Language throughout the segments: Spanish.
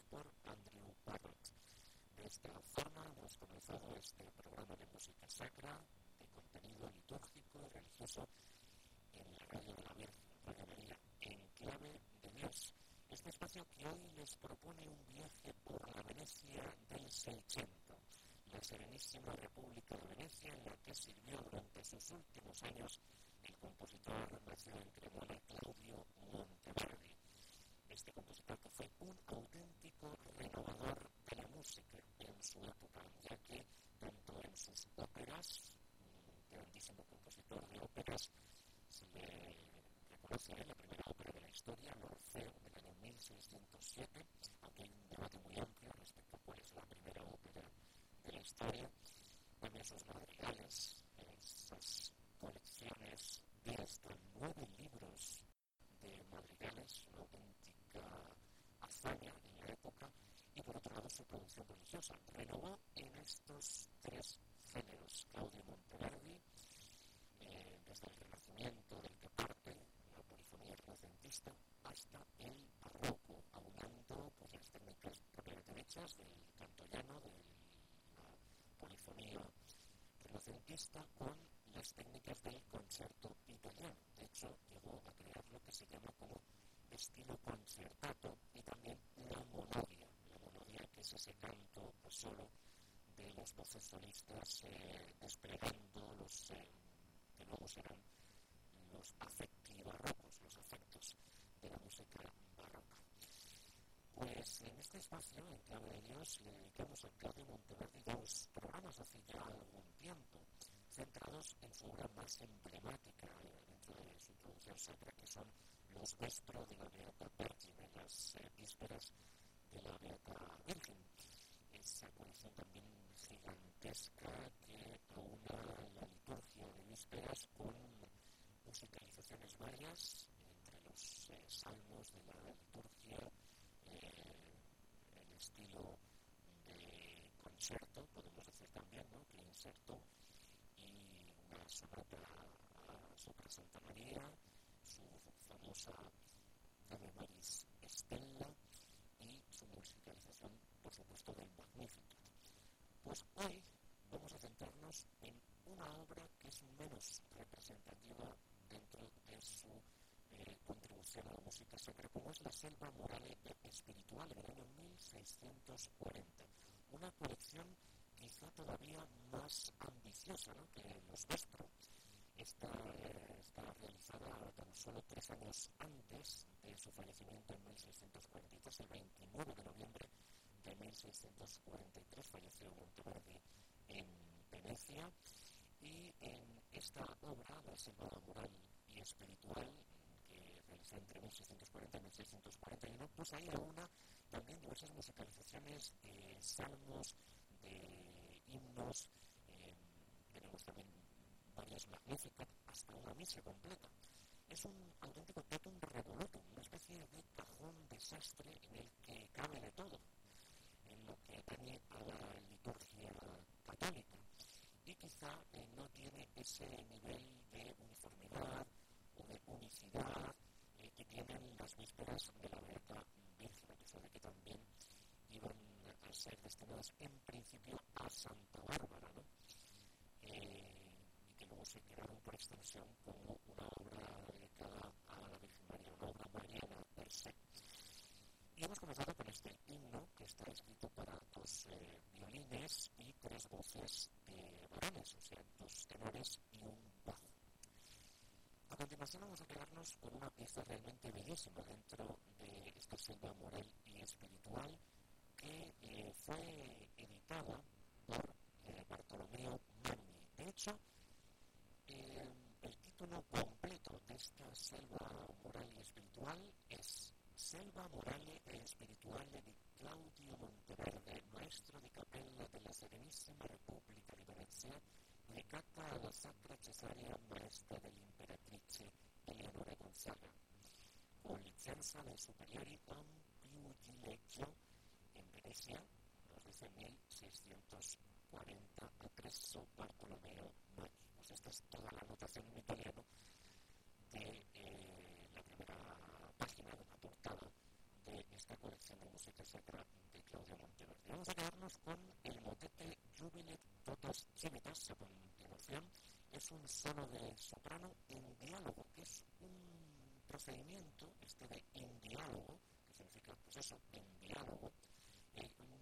por Andrew Barrett. De esta forma hemos comenzado este programa de música sacra, de contenido litúrgico y religioso en la radio de la Virgen, Radio en clave de Dios. Este espacio que hoy les propone un viaje por la Venecia del 600, la Serenísima República de Venecia, en la que sirvió durante sus últimos años el compositor nacido en Cremona, Claudio Monteverdi este compositor que fue un auténtico renovador de la música en su época, ya que tanto en sus óperas, grandísimo compositor de óperas, se le reconoce en la primera ópera de la historia, Orfeo, del año 1607, aunque hay un debate muy amplio respecto a cuál es la primera ópera de la historia, también sus madrigales, esas colecciones de hasta nueve libros de madrigales, la hazaña la época, y por otro lado su producción religiosa. Renovó en estos tres géneros Claudio Monteverdi, desde el Renacimiento del que parte la polifonía renacentista hasta el barroco, aunando pues, las técnicas propias derechas del canto llano, de la polifonía renacentista con las técnicas del concierto italiano. De hecho, llegó a crear lo que se llama como estilo concertato y también la monodia, la monodia que es ese canto pues, solo de los voces solistas eh, desplegando los eh, que luego serán los afecti barrocos, los afectos de la música barroca. Pues en este espacio, en Clave de Dios, le dedicamos a Claudio Monteverde dos programas hace ya algún tiempo, centrados en su obra más emblemática eh, dentro de su producción sacra, que son los Vestro de la Beata Virgine, las eh, vísperas de la Beata Virgen. Esa colección también gigantesca que aúna la liturgia de vísperas con musicalizaciones varias entre los salmos de la liturgia estilo de concierto, podemos decir también, ¿no? que inserto y una sonata sobre Santa María, su famosa Ave Maris Estella y su musicalización, por supuesto, del Magnificat. Pues hoy vamos a centrarnos en una obra que es menos representativa dentro de su eh, contribución a la música sacra, como es la Selva Morale Espiritual del año 1640. Una colección quizá todavía más ambiciosa ¿no? que los Vestro. Esta eh, está realizada tan solo tres años antes de su fallecimiento en 1643, el 29 de noviembre de 1643 falleció Monteverdi en Venecia y en esta obra, La Selva Moral y Espiritual, entre 1640 y 1641, pues hay una también diversas musicalizaciones de salmos, de himnos, eh, tenemos también varias magníficas, hasta una misa completa. Es un auténtico totum revolutum, una especie de cajón desastre en el que cabe de todo, en lo que atañe a la liturgia católica. Y quizá eh, no tiene ese nivel de uniformidad o de unicidad que tienen las vísperas de la Beata Virgen, a pesar de que también iban a ser destinadas en principio a Santa Bárbara. Eh, se quedaron por extensión como una obra dedicada a la Virgen María, una obra mariana per se. Y hemos comenzado con este himno que está escrito para dos eh, violines y tres voces de varones, o sea, dos tenores y un bajo. A continuación vamos a quedarnos con una pieza realmente bellísima dentro de esta selva moral y espiritual que eh, fue editada por eh, Bartolomeo Magni. De hecho, el título completo de esta selva moral y espiritual es Selva Morale e Spirituale di Claudio Monteverde, maestro di capella della Serenissima Repubblica di Venezia legata alla Sacra Cesaria Maestra dell'Imperatrice Eleonora Gonzaga, con licenza dai superiori Ampliugileggio in Venezia, dice 1640 presso Bartolomeo Maggi. Esta es toda la anotación en italiano de la primera página de la portada de esta colección de música sacra de Claudio Monteverde. Vamos a quedarnos con el motete Jubilet Totas Civitas a continuación. Es un solo de soprano en diálogo, que es un procedimiento, este de en diálogo, que significa, pues eso, en diálogo,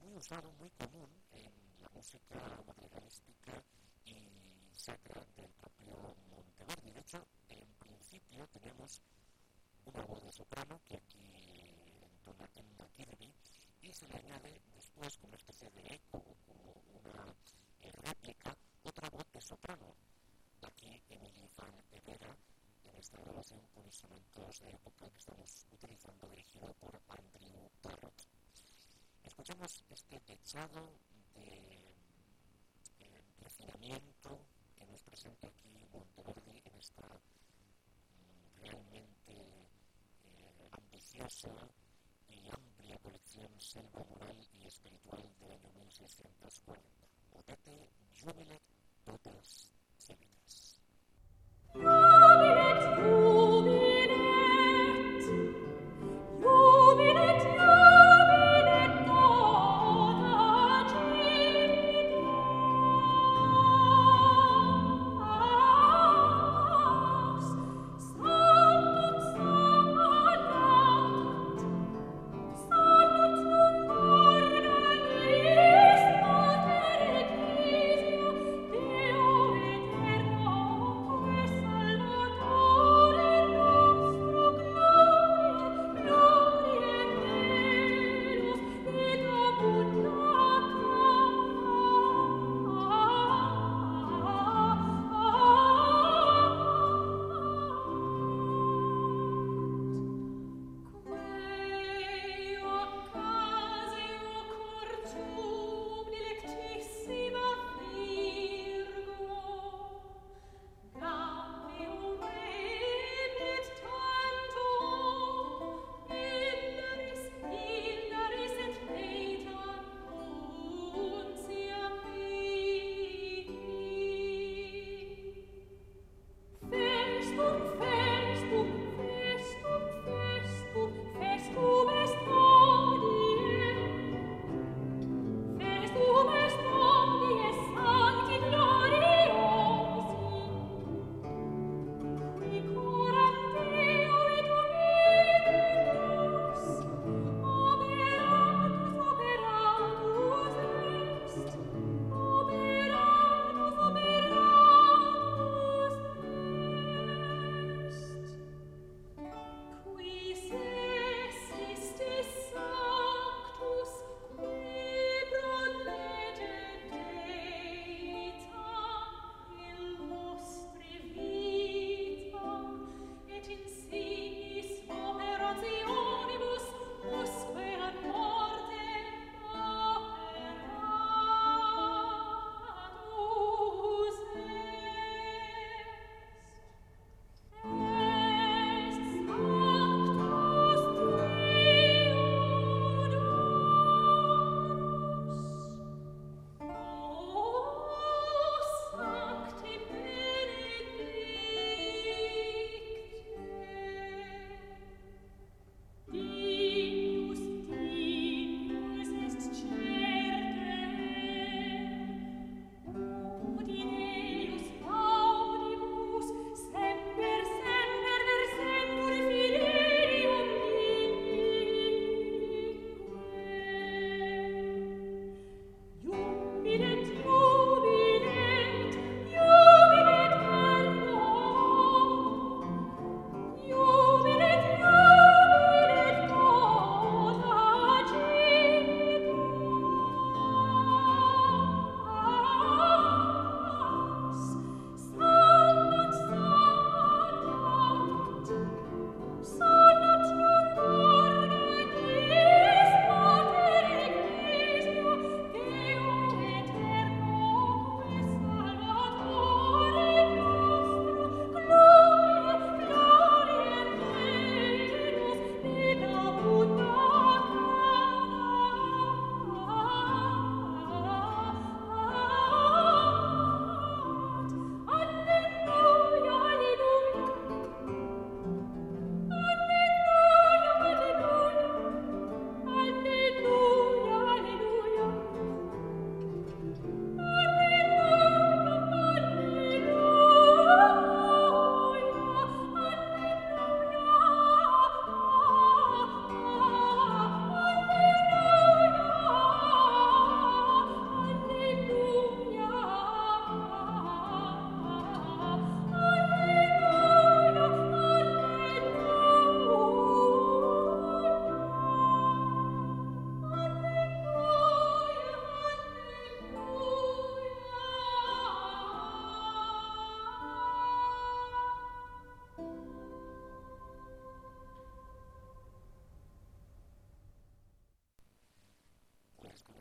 muy usado, muy común en la música madrigalística sacra del propio Monteverdi. De hecho, en principio tenemos una voz de soprano que aquí entona en Kirby y se le añade después como una especie de eco, como una réplica, otra voz de soprano. Aquí Emily Van Evera, en esta grabación con instrumentos de época que estamos utilizando, dirigido por Andrew Parrott. Escuchamos este techado de eh, refinamiento presenta aquí Monteverdi en esta realmente eh, ambiciosa y amplia colección Selva Moral y Espiritual del año 1640. Motete Jubilet Totes Civitas.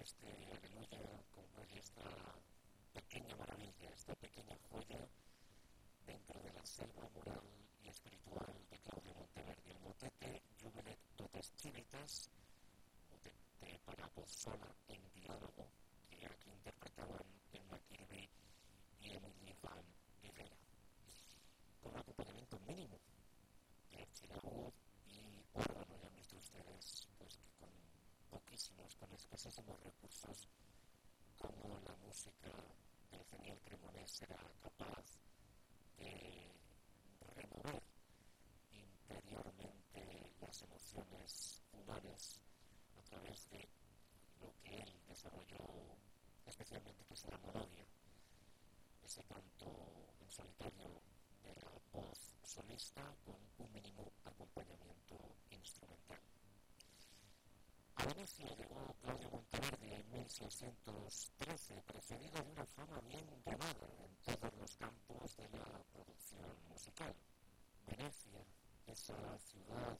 este aleluya, como es esta pequeña maravilla, esta pequeña joya dentro de la selva moral y espiritual de Claudio Monteverdi. El motete Jubilet Totes Civitas, motete para voz sola en diálogo, que aquí interpretaban Emma Kirby y Emily Van Rivera, con un acompañamiento mínimo de Chilao y órgano con escasísimos recursos, como la música del genial Cremonés será capaz de remover interiormente las emociones humanas a través de lo que él desarrolló especialmente que es la monodia, ese canto en solitario de la voz solista con un mínimo acompañamiento instrumental. A Venecia llegó Claudio Monteverdi en 1613, precedido de una fama bien ganada en todos los campos de la producción musical. Venecia, esa ciudad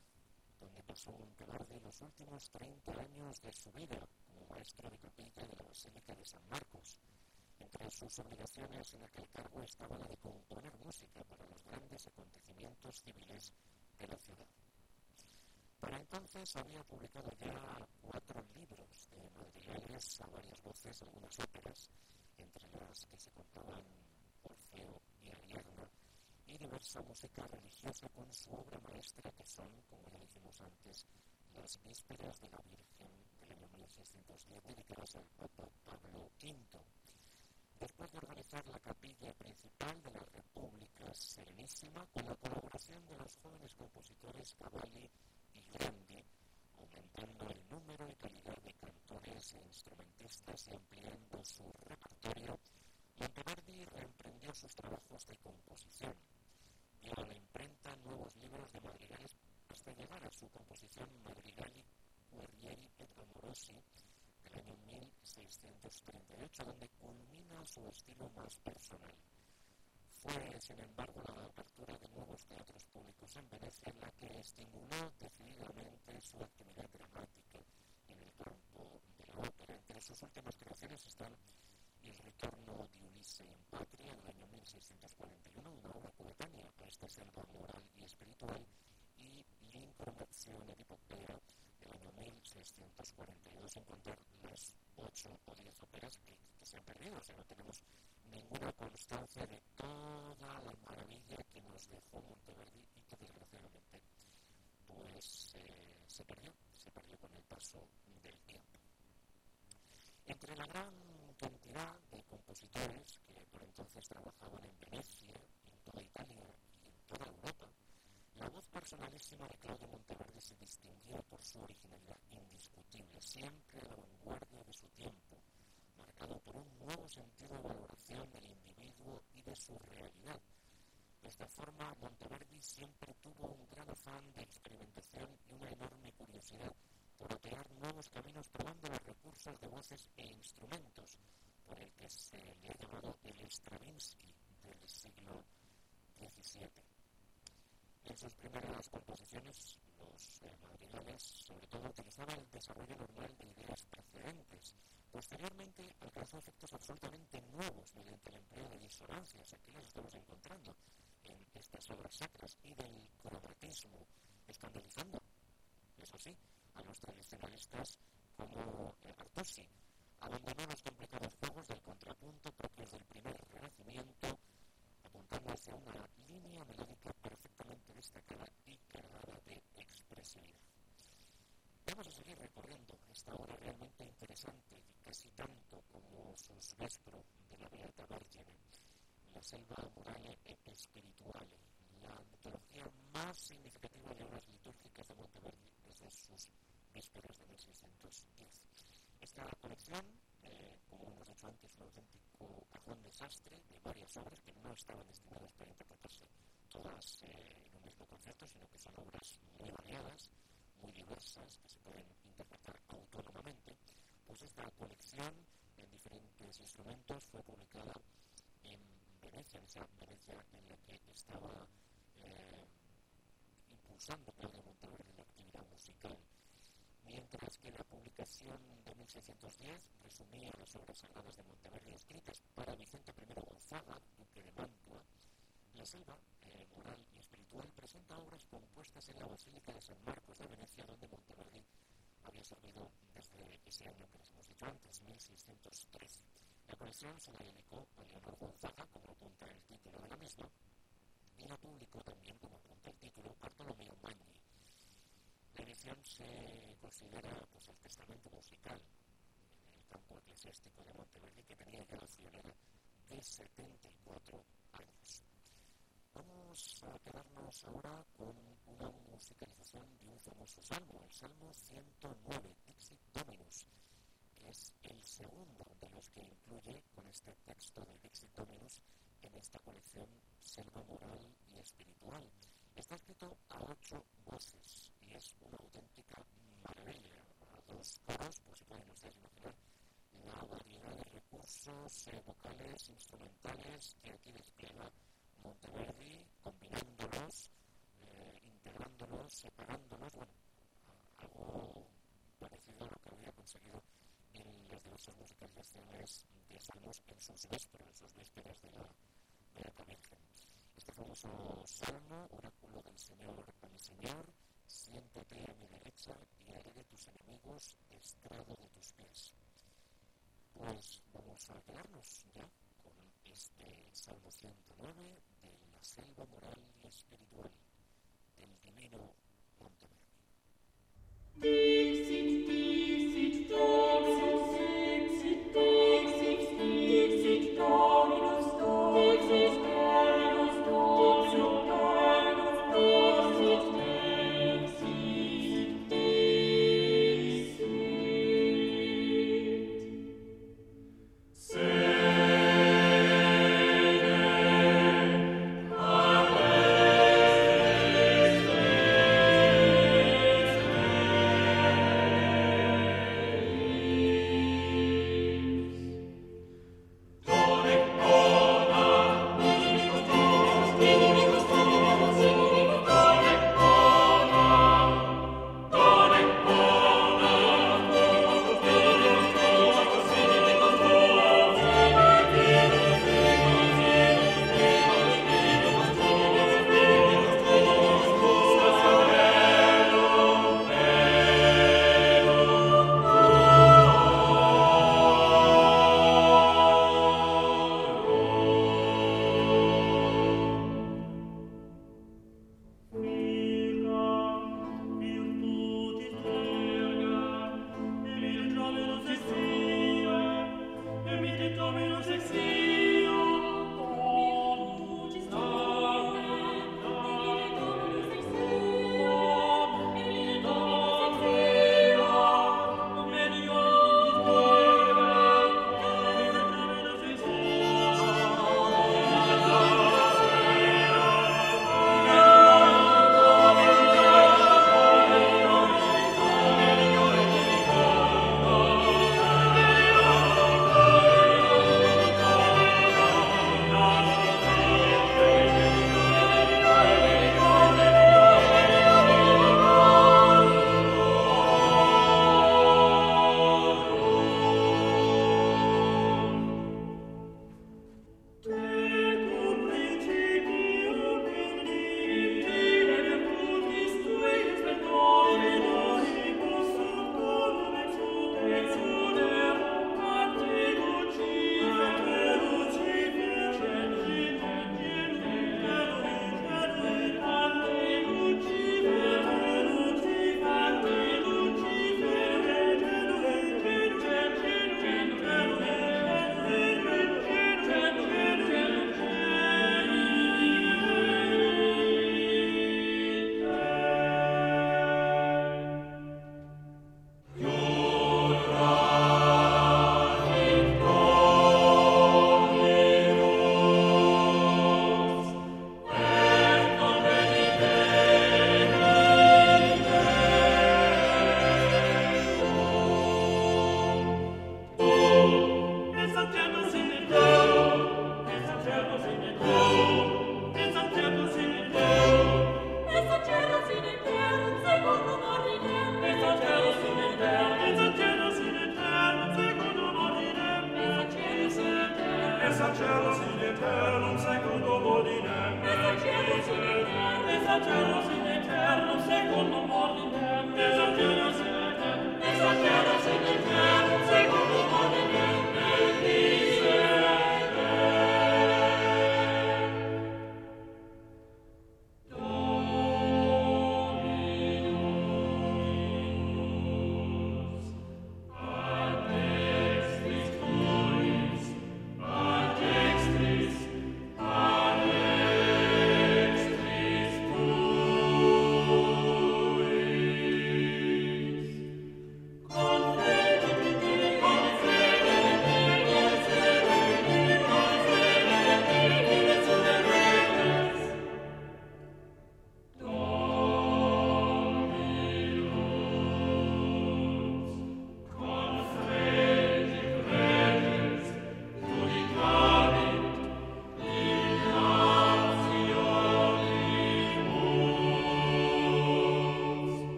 donde pasó Monteverdi los últimos 30 años de su vida como maestro de capilla de la Basílica de San Marcos. Entre sus obligaciones en aquel cargo estaba la de componer música para los grandes acontecimientos civiles de la ciudad. Para entonces había publicado ya cuatro libros de madrigales a varias voces, algunas óperas, entre las que se contaban Orfeo y Ariadna, y diversa música religiosa con su obra maestra, que son, como ya dijimos antes, las vísperas de la Virgen del año 1610, dedicadas al Papa Pablo V. Después de organizar la capilla principal de la República Serenísima, con la colaboración de los jóvenes compositores Cavalli y Grandi, aumentando el número y calidad de cantores e instrumentistas y ampliando su repertorio, Monteverdi reemprendió sus trabajos de composición. Dio a la imprenta nuevos libros de madrigales hasta llegar a su composición Madrigali Guerrieri et Amorosi del año 1638, donde culmina su estilo más personal. Fue, sin embargo, la apertura de nuevos teatros públicos en Venecia la que estimuló decididamente su actividad dramática en el campo de la ópera. Entre sus últimas creaciones están El retorno de Ulisse en Patria del año 1641, una obra coetánea a esta selva moral y espiritual, y L'Incarnazione di Popea año 1642, sin contar las ocho o diez óperas que, se han perdido. O sea, no tenemos ninguna constancia de toda la maravilla que nos dejó Monteverdi y que desgraciadamente pues se perdió, se perdió con el paso del tiempo. Entre la gran cantidad de compositores que por entonces trabajaban en Venecia, en toda Italia y en toda Europa, la voz personalísima de Claudio Monteverdi se distinguía por su originalidad indiscutible, siempre a la vanguardia de su tiempo, marcado por un nuevo sentido de valoración del individuo y de su realidad. De esta forma, Monteverdi siempre tuvo un gran afán de experimentación y una enorme curiosidad por operar nuevos caminos probando los recursos de voces e instrumentos, por el que se le ha llamado el Stravinsky del siglo XVII. En sus primeras composiciones, los eh, madrigales sobre todo utilizaban el desarrollo normal de ideas precedentes. Posteriormente alcanzó efectos absolutamente nuevos mediante el empleo de disonancias, aquí las estamos encontrando en estas obras sacras, y del cromatismo, escandalizando, eso sí, a los tradicionalistas como eh, Artusi. Abandonó los complicados juegos del contrapunto propios del primer renacimiento, apuntando hacia una línea melódica perfectamente destacada y cargada de expresividad. Vamos a seguir recorriendo esta obra realmente interesante, casi tanto como sus Vespro de la Beata Vergine, la selva morale e spirituale, la antología más significativa de obras litúrgicas de Monteverdi desde sus vísperas de 1610. Esta colección, eh, como hemos dicho antes, un auténtico cajón desastre de varias obras que no estaban destinadas para interpretarse todas eh, en un mismo concierto, sino que son obras muy variadas, muy diversas, que se pueden interpretar autónomamente, pues esta colección en diferentes instrumentos fue publicada en Venecia, en esa Venecia en la que estaba eh, impulsando Claudio Monteverdi la actividad musical mientras que la publicación de 1610 resumía las obras sagradas de Monteverdi escritas para Vicente I Gonzaga, duque de Mantua, la selva eh, moral y espiritual presenta obras compuestas en la Basílica de San Marcos de Venecia, donde Monteverdi había servido desde ese año que les hemos dicho antes, 1613. La colección se la dedicó a Leonor Gonzaga, como apunta el título de la misma, y la publicó también, como apunta el título, Bartolomeo Magni. La edición se considera pues, el testamento musical el campo eclesiástico de Monteverdi, que tenía ya la friolera de 74 años. Vamos a quedarnos ahora con una musicalización de un famoso salmo, el Salmo 109, Dixit Dominus, que es el segundo de los que incluye con este texto de Dixit Dominus en esta colección Selva Moral y Espiritual. Está escrito a ocho voces y es una auténtica maravilla. A dos coros, pues se pueden ustedes imaginar la variedad de recursos eh, vocales, instrumentales que aquí despliega Monteverdi, combinándolos, eh, integrándolos, separándolos, bueno, algo parecido a lo que había conseguido en las diversas musicalizaciones de Salmos en sus vísperas, en sus de la Beata Virgen. Este famoso salmo, oráculo del Señor a mi Señor, siéntate a mi derecha y haré de tus enemigos estrado de tus pies. Pues vamos a quedarnos ya con este Salmo 109 de la selva moral y espiritual del divino Monteverdi. Dixit,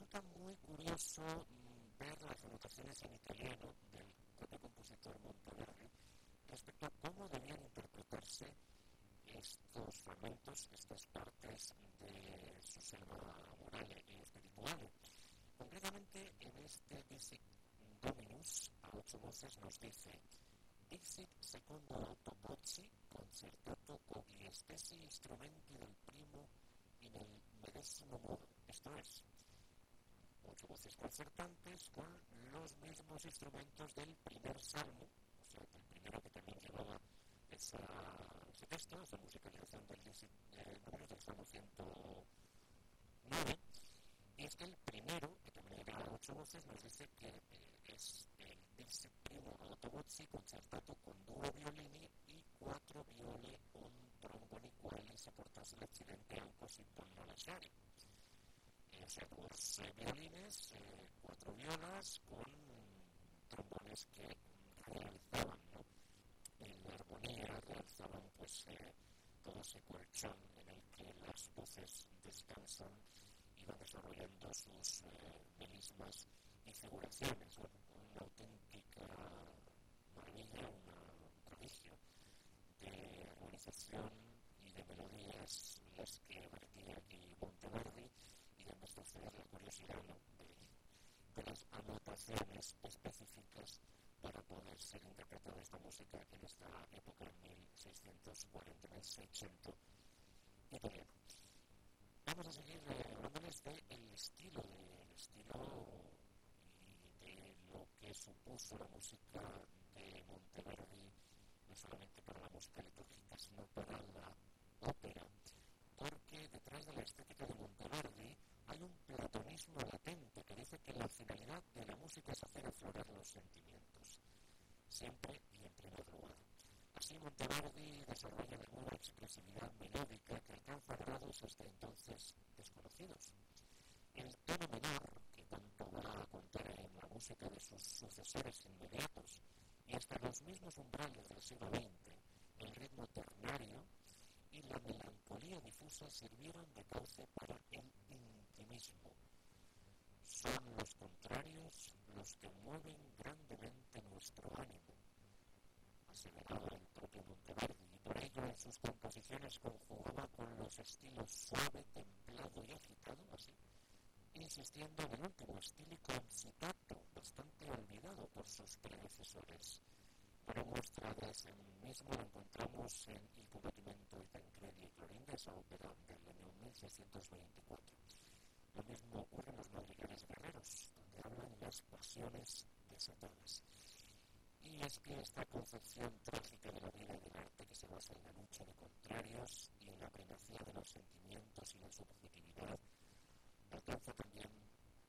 resulta muy curioso mm, ver las anotaciones en italiano del propio compositor Monteverdi respecto a cómo debían interpretarse estos fragmentos, estas partes de su selva moral y espiritual. Concretamente, en este Dixit Dominus, a ocho voces, nos dice Dixit secondo auto bozzi concertato con gli stessi strumenti del primo in el medesimo modo. Esto es, voces concertantes con los mismos instrumentos del primer salmo, o sea, del primero que también llevaba esa, ese texto, esa musicalización del, número del Salmo 109. Y es que el primero, que también lleva ocho voces, nos dice que eh, es el Dixit primo autobozzi concertato con due violini e quattro viole, un tromboni quali se portasse l'accidente a un così non lasciare. Sea, dos eh, violines, eh, cuatro violas con trombones que realizaban ¿no? en la armonía, realizaban pues eh, todo ese colchón en el que las voces descansan y van desarrollando sus eh, melismas y figuraciones. Una auténtica maravilla, un prodigio de armonización y de melodías las que vertía aquí Monteverdi y además de ¿no? de, de las anotaciones específicas para poder ser interpretada esta música en esta época, en 1640-1680 italiano. Vamos a seguir eh, hablándoles del estilo, del estilo y de lo que supuso la música de Monteverdi, no solamente para la música litúrgica, sino para la ópera, porque detrás de la estética de Monteverdi hay un platonismo latente que dice que la finalidad de la música es hacer aflorar los sentimientos, siempre y en primer lugar. Así Monteverdi desarrolla de nueva expresividad melódica que alcanza grados hasta entonces desconocidos. El tono menor, que tanto va a contar en la música de sus sucesores inmediatos, y hasta los mismos umbrales del siglo XX, el ritmo ternario y la melancolía difusa sirvieron de cauce para el intimismo. Son los contrarios los que mueven grandemente nuestro ánimo, aseveraba el propio Monteverdi, y por ello en sus composiciones conjugaba con los estilos suave, templado y agitado, insistiendo en el último estílico incitato, bastante olvidado por sus predecesores. Pero muestra de ese mismo lo encontramos en Il combattimento di Tancredi y Clorinda, esa ópera del año 1624. Lo mismo ocurre en los madrigales guerreros, donde hablan las pasiones desatadas. Y es que esta concepción trágica de la vida y del arte que se basa en la lucha de contrarios y en la primacía de los sentimientos y la subjetividad alcanza también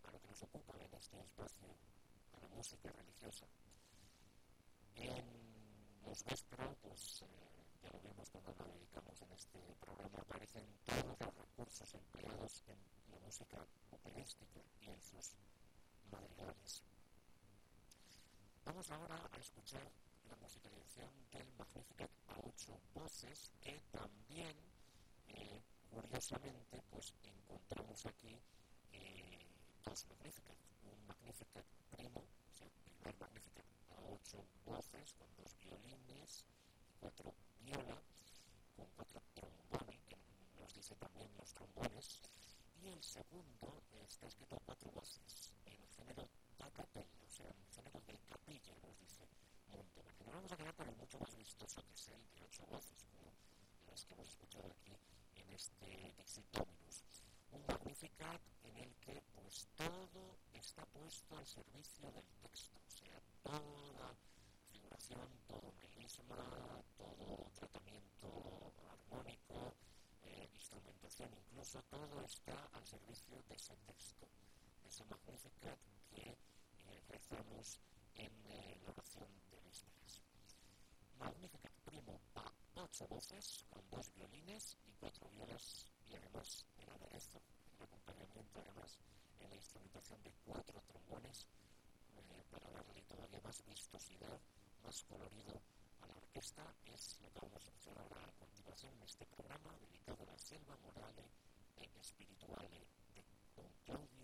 a lo que nos ocupa en este espacio, a la música religiosa. En los Vespro, pues eh, ya lo vimos cuando lo dedicamos en este programa, aparecen todos los recursos empleados en la música operística y en sus madrigales. Vamos ahora a escuchar la musicalización del Magnificat a ocho voces que también, eh, curiosamente, pues encontramos aquí eh, dos Magnificat. Un Magnificat primo, o sea, primer Magnificat a ocho voces con dos violines y cuatro con cuatro trombones, que nos dice también los trombones, y el segundo está escrito a cuatro voces, en género da capella, o sea, en género de capilla, nos dice Monteverdi. Nos vamos a quedar con el mucho más vistoso que es el de ocho voces, como las que hemos escuchado aquí en este Dixit. Un Magnificat en el que pues todo está puesto al servicio del texto, o sea, toda figuración, todo melisma, todo tratamiento armónico, eh, instrumentación, incluso todo está al servicio de ese texto, de ese Magnificat que eh, rezamos en eh, la oración de vísperas. Magnificat primo a ocho voces, con dos violines y cuatro violas, y además el aderezo, el acompañamiento además en la instrumentación de cuatro trombones eh, para darle todavía más vistosidad, más colorido a la orquesta. Es lo que vamos a escuchar ahora a continuación en este programa dedicado a la selva morale en espirituale de don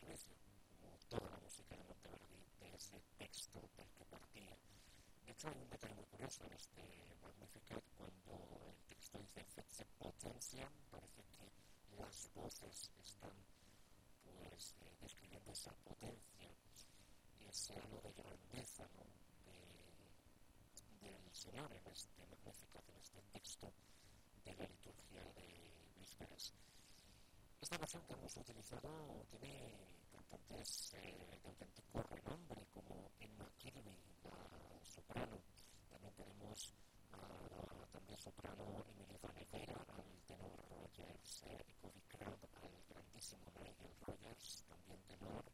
como toda la música de Monteverdi, de ese texto del que partía. De hecho, hay un detalle muy curioso en este Magnificat cuando el texto dice Fetse potencia, parece que las voces están pues eh, describiendo esa potencia, ese halo de grandeza de, del Señor en este Magnificat, en este texto de la liturgia de vísperas. Esta versión que hemos utilizado tiene cantantes eh, de auténtico renombre como Emma Kirby, la soprano. También tenemos a la también soprano Emily Van al tenor Rogers eh, Crowd, al grandísimo Nigel Rogers, también tenor,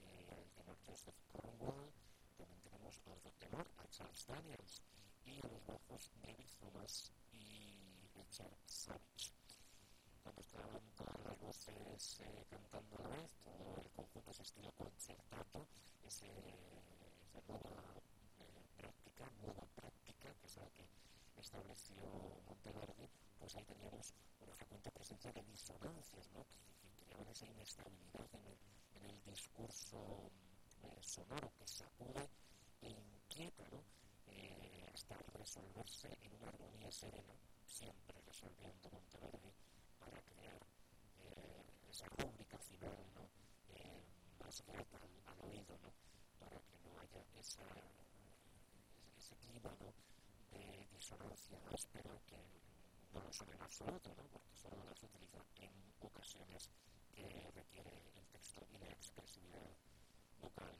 eh, al tenor Joseph Cornwall. También tenemos a otro tenor, a Charles Daniels, y a los bajos David Thomas y Richard Savage cuando estaban todas las voces eh, cantando a la vez, todo el conjunto ese estilo concertato, ese, esa nueva eh, práctica, nueva práctica, que es la que estableció Monteverdi, pues ahí teníamos una frecuente presencia de disonancias, ¿no? que, que creaban esa inestabilidad en el, discurso eh, sonoro que sacude e inquieta, ¿no? Eh, hasta resolverse en una armonía serena, siempre resolviendo Monteverdi para crear eh, esa rúbrica final ¿no? eh, más grata al, al, oído, para que no haya ese clima de disonancia áspera que no lo son en absoluto, ¿no? porque solo las utiliza en ocasiones que requiere el texto y la expresividad vocal,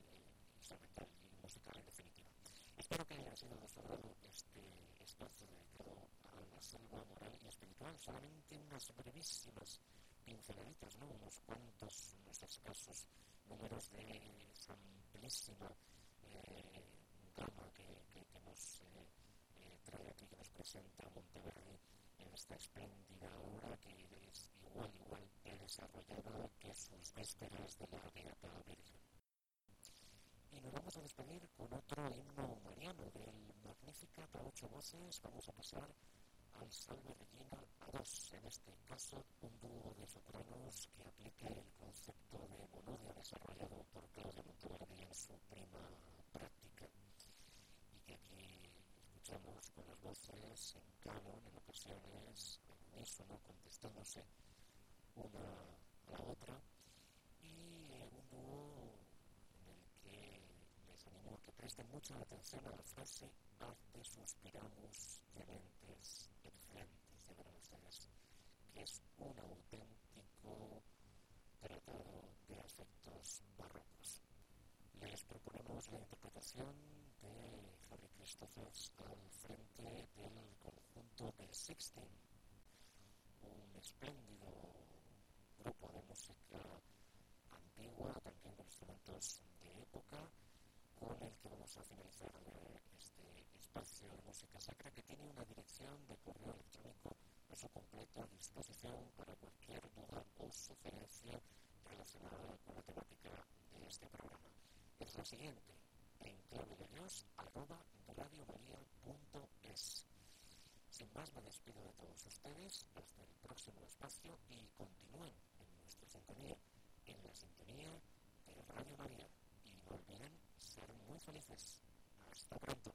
eh, instrumental y musical en definitiva. Espero que haya sido de su agrado este espacio dedicado a la selva Solamente unas brevísimas pinceladitas, ¿no? unos cuantos, unos escasos números de esa amplísima eh, gama que, que, que nos eh, eh, trae aquí, que nos presenta Monteverdi en esta espléndida obra que desarrollada que sus vísperas de la Beata Virgen. Y nos vamos a despedir con otro himno mariano del Magnífica para ocho voces. Vamos a pasar al Salve Regina a dos, en este caso un dúo de sopranos que aplique el concepto de monodia desarrollado por Claudia Monteverdi en su prima práctica y que aquí escuchamos con las voces en canon, en ocasiones en unísono, contestándose una a la otra y un dúo en el que les animo a que presten mucha atención a la frase arte suspiramos dementes excelentes de verán ustedes que es un auténtico tratado de afectos barrocos. Les proponemos la interpretación de Harry Christophers al frente del conjunto de Sixteen, un espléndido grupo de música antigua, también con instrumentos de época, con el que vamos a finalizar este espacio de música sacra que tiene una dirección de correo electrónico a su completa disposición para cualquier duda o sugerencia relacionada con la temática de este programa. Es la siguiente, en clave de Dios, arroba. Sin más me despido de todos ustedes hasta el próximo espacio y continúen en nuestra sintonía, en la sintonía de Radio María. Y no olviden ser muy felices. Hasta pronto.